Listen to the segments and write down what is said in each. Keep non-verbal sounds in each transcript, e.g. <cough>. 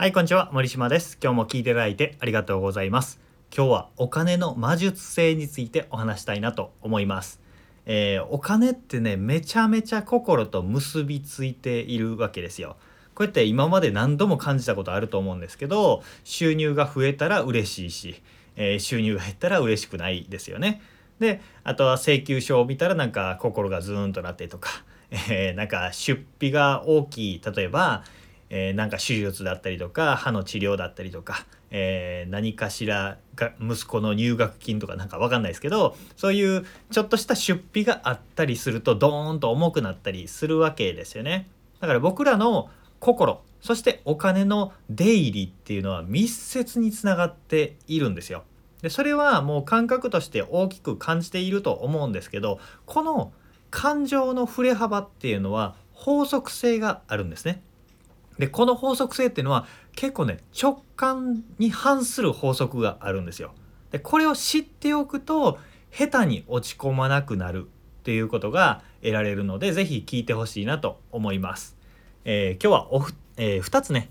はい、こんにちは。森島です。今日も聞いていただいてありがとうございます。今日はお金の魔術性についてお話したいなと思います。えーお金ってね、めちゃめちゃ心と結びついているわけですよ。こうやって今まで何度も感じたことあると思うんですけど、収入が増えたら嬉しいし、えー収入が減ったら嬉しくないですよね。で、あとは請求書を見たらなんか心がズーンとなってとか、えーなんか出費が大きい、例えば、えーなんか手術だったりとか歯の治療だったりとか、えー何かしらが息子の入学金とかなんかわかんないですけどそういうちょっとした出費があったりするとドーンと重くなったりするわけですよね。だから僕らの心そしてお金の出入りっていうのは密接につながっているんですよ。でそれはもう感覚として大きく感じていると思うんですけどこの感情の振れ幅っていうのは法則性があるんですね。でこの法則性っていうのは結構ね直感に反する法則があるんですよ。でこれを知っておくと下手に落ち込まなくなるっていうことが得られるので是非聞いてほしいなと思います。えー今日はおふ、え2つね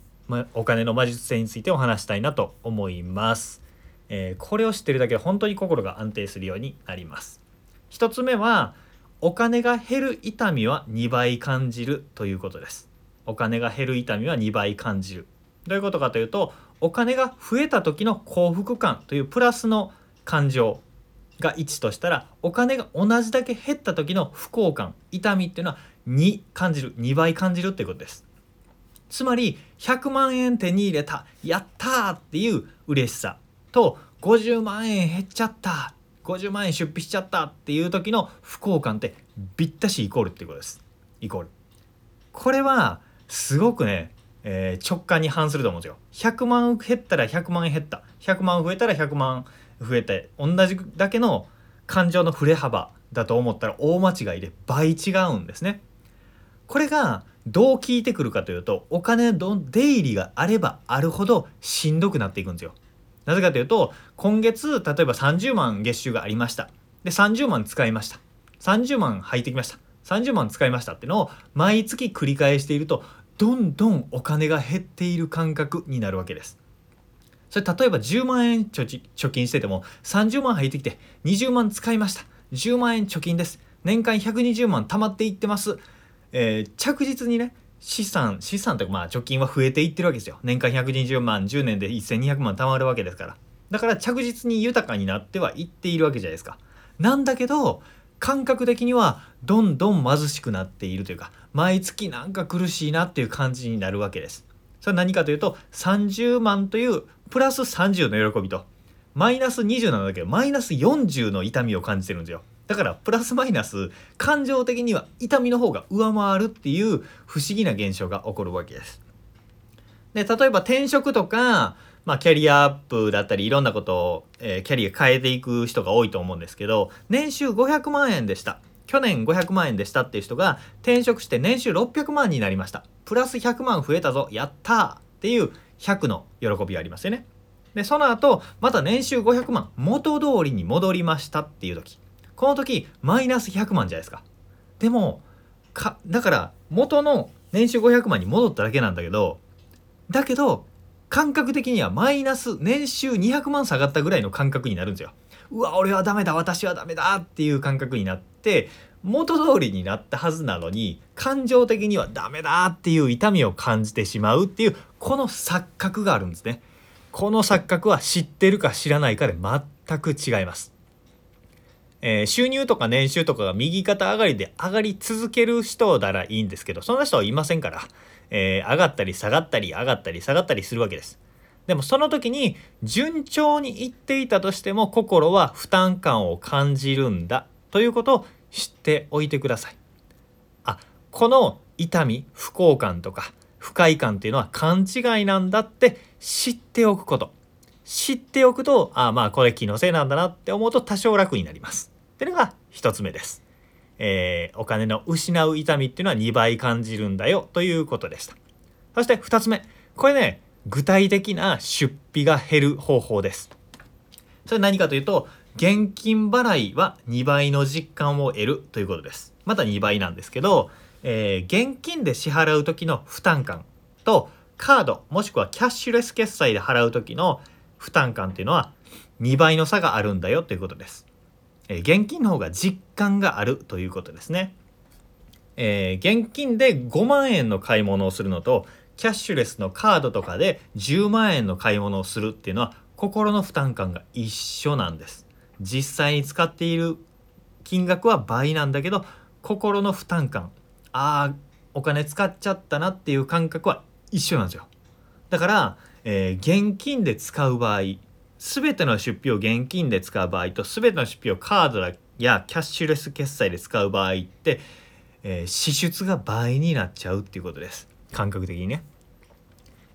お金の魔術性についてお話したいなと思います。えーこれを知ってるだけで本当に心が安定するようになります。1つ目はお金が減る痛みは2倍感じるということです。お金が減る痛みは2倍感じる。どういうことかというとお金が増えた時の幸福感というプラスの感情が1としたらお金が同じだけ減った時の不幸感痛みっていうのは2感じる2倍感じるっていうことです。つまり100万円手に入れたやったっていう嬉しさと50万円減っちゃった50万円出費しちゃったっていう時の不幸感ってぴったしイコールっていうことです。イコール。これはすごくね、えー直感に反すると思うんですよ。100万減ったら100万減った100万増えたら100万増えて同じだけの感情の振れ幅だと思ったら大間違いで倍違うんですね。これがどう効いてくるかというとお金の出入りがあればあるほどしんどくなっていくんですよ。なぜかというと今月例えば30万月収がありました。で30万使いました。30万入ってきました。30万使いましたってのを毎月繰り返しているとどんどんお金が減っている感覚になるわけです。それ例えば10万円貯金してても30万入ってきて20万使いました。10万円貯金です。年間120万貯まっていってます、えー着実にね資産資産というかまあ貯金は増えていってるわけですよ。年間120万10年で1200万貯まるわけですから。だから着実に豊かになってはいっているわけじゃないですか。なんだけど感覚的にはどんどん貧しくなっているというか毎月なんか苦しいなっていう感じになるわけです。それは何かというと30万というプラス30の喜びとマイナス20なんだけどマイナス40の痛みを感じてるんですよ。だからプラスマイナス感情的には痛みの方が上回るっていう不思議な現象が起こるわけです。で例えば転職とか、まあ、キャリアアップだったりいろんなことを、えーキャリア変えていく人が多いと思うんですけど年収500万円でした。去年500万円でしたっていう人が転職して年収600万になりました。プラス100万増えたぞ。やったーっていう100の喜びがありますよね。でその後また年収500万元通りに戻りましたっていう時。この時マイナス100万じゃないですか。でもかだから元の年収500万に戻っただけなんだけどだけど感覚的にはマイナス年収200万下がったぐらいの感覚になるんですよ。うわ俺はダメだ私はダメだっていう感覚になって元通りになったはずなのに感情的にはダメだっていう痛みを感じてしまうっていうこの錯覚があるんですね。この錯覚は知ってるか知らないかで全く違います。えー収入とか年収とかが右肩上がりで上がり続ける人ならいいんですけどそんな人はいませんから、えー上がったり下がったり上がったり下がったりするわけです。でもその時に順調にいっていたとしても心は負担感を感じるんだということを知っておいてください。あこの痛み不幸感とか不快感っていうのは勘違いなんだって知っておくこと。知っておくとあまあこれ気のせいなんだなって思うと多少楽になります。っていうのが一つ目です、えーお金の失う痛みっていうのは2倍感じるんだよということでした。そして二つ目。これね具体的な出費が減る方法です。それ何かというと現金払いは2倍の実感を得るということですまた2倍なんですけど、えー現金で支払う時の負担感とカードもしくはキャッシュレス決済で払う時の負担感っていうのは2倍の差があるんだよということです。えー、現金の方が実感があるということですね。えー、現金で5万円の買い物をするのとキャッシュレスのカードとかで10万円の買い物をするっていうのは心の負担感が一緒なんです。実際に使っている金額は倍なんだけど心の負担感ああお金使っちゃったなっていう感覚は一緒なんですよ。だから、えー、現金で使う場合全ての出費を現金で使う場合と全ての出費をカードやキャッシュレス決済で使う場合って、えー、支出が倍になっちゃうっていうことです感覚的にね。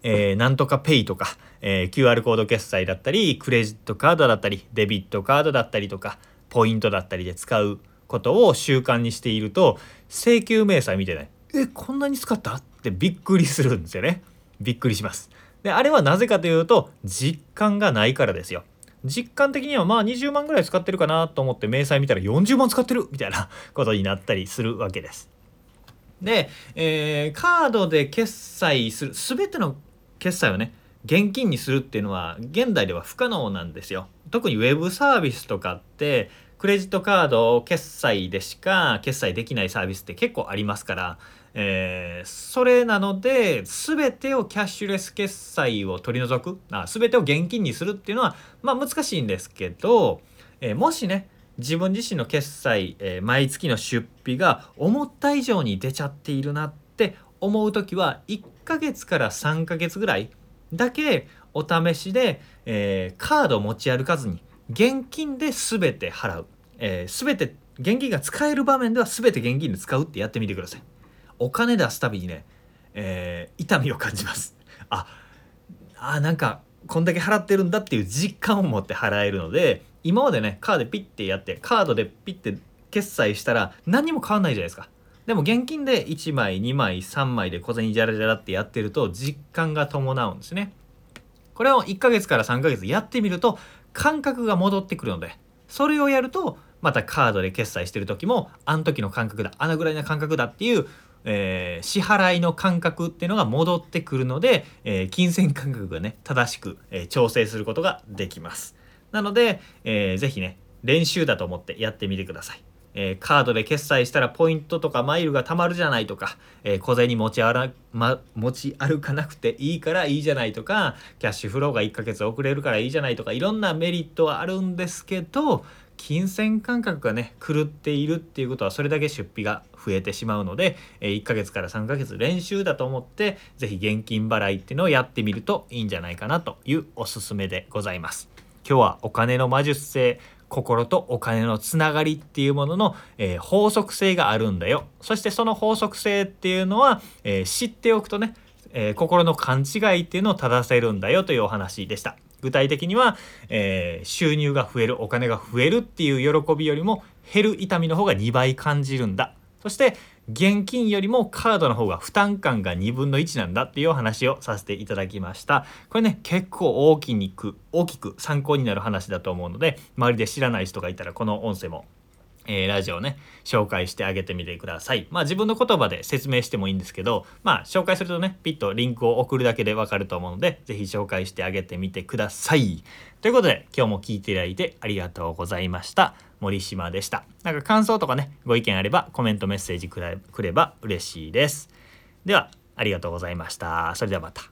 えー、なんとかペイとか、えー、QR コード決済だったりクレジットカードだったりデビットカードだったりとかポイントだったりで使うことを習慣にしていると請求明細見てない。えこんなに使った？ってびっくりするんですよね。びっくりします。であれはなぜかというと実感がないからですよ。実感的にはまあ20万ぐらい使ってるかなと思って明細見たら40万使ってる！みたいな <laughs> ことになったりするわけです。で、えー、カードで決済する全ての決済をね現金にするっていうのは現代では不可能なんですよ。特にウェブサービスとかってクレジットカード決済でしか決済できないサービスって結構ありますからえー、それなので全てをキャッシュレス決済を取り除くあ全てを現金にするっていうのはまあ難しいんですけど、えー、もしね自分自身の決済、えー、毎月の出費が思った以上に出ちゃっているなって思う時は1 1ヶ月から3ヶ月ぐらいだけお試しで、えー、カードを持ち歩かずに現金で全て払う、えー、全て現金が使える場面では全て現金で使うってやってみてください。お金出すたびにね、えー、痛みを感じます。ああなんかこんだけ払ってるんだっていう実感を持って払えるので今までねカードでピッてやってカードでピッて決済したら何も変わんないじゃないですか。でも現金で1枚2枚3枚で小銭ジャラジャラってやってると実感が伴うんですね。これを1ヶ月から3ヶ月やってみると感覚が戻ってくるのでそれをやるとまたカードで決済してる時もあの時の感覚だあのぐらいの感覚だっていうえー、支払いの感覚っていうのが戻ってくるので、えー、金銭感覚がね正しく、えー、調整することができます。なので、えー、ぜひね練習だと思ってやってみてください。えー、カードで決済したらポイントとかマイルが貯まるじゃないとか、えー、小銭持ち歩、ま、持ち歩かなくていいからいいじゃないとかキャッシュフローが1ヶ月遅れるからいいじゃないとかいろんなメリットはあるんですけど金銭感覚がね狂っているっていうことはそれだけ出費が増えてしまうので、え1ヶ月から3ヶ月練習だと思って是非現金払いっていうのをやってみるといいんじゃないかなというおすすめでございます。今日はお金の魔術性心とお金のつながりっていうものの、えー、法則性があるんだよそしてその法則性っていうのは、えー、知っておくとね、えー、心の勘違いっていうのを正せるんだよというお話でした。具体的には、え、収入が増えるお金が増えるっていう喜びよりも減る痛みの方が2倍感じるんだそして現金よりもカードの方が負担感が2分の1なんだっていうお話をさせていただきましたこれね結構大きく大きく参考になる話だと思うので周りで知らない人がいたらこの音声もえー、ラジオね紹介してあげてみてください。まあ自分の言葉で説明してもいいんですけどまあ紹介するとねピッとリンクを送るだけでわかると思うので是非紹介してあげてみてください。ということで今日も聞いていただいてありがとうございました。森島でした。なんか感想とかねご意見あればコメントメッセージくれば嬉しいです。ではありがとうございました。それではまた。